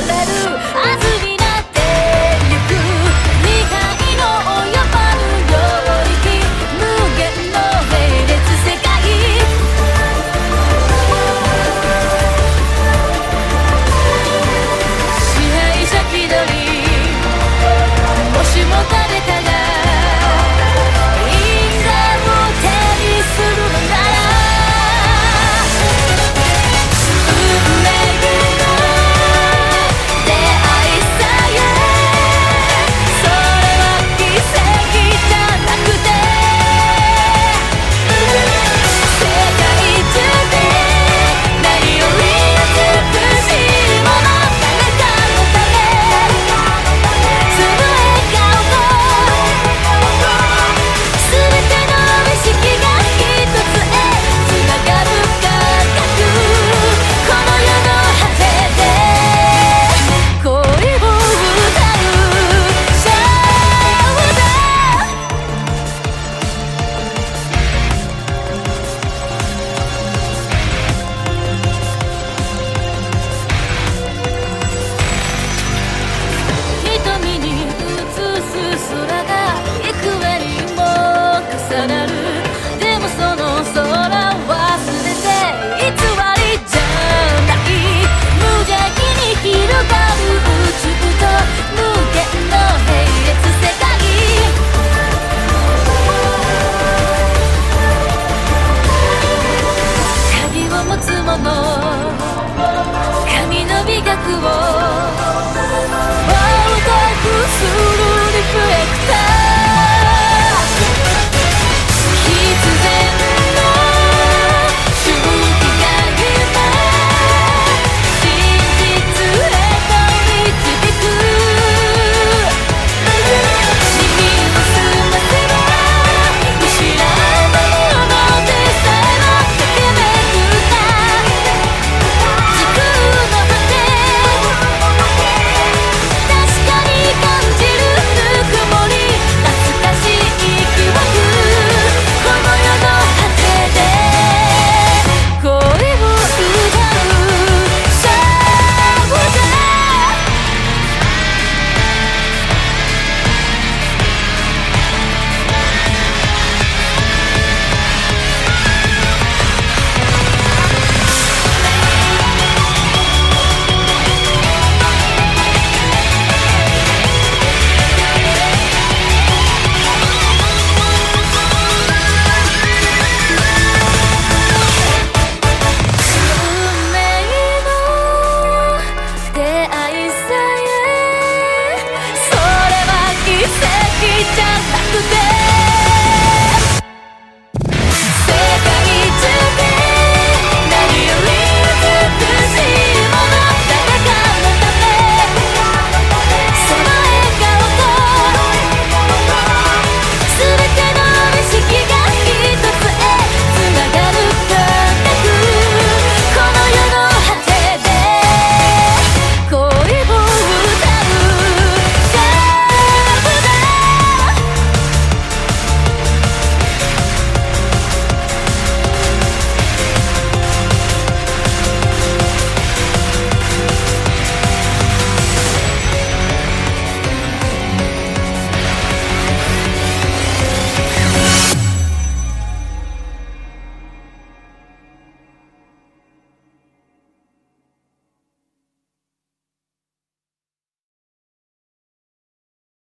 れる。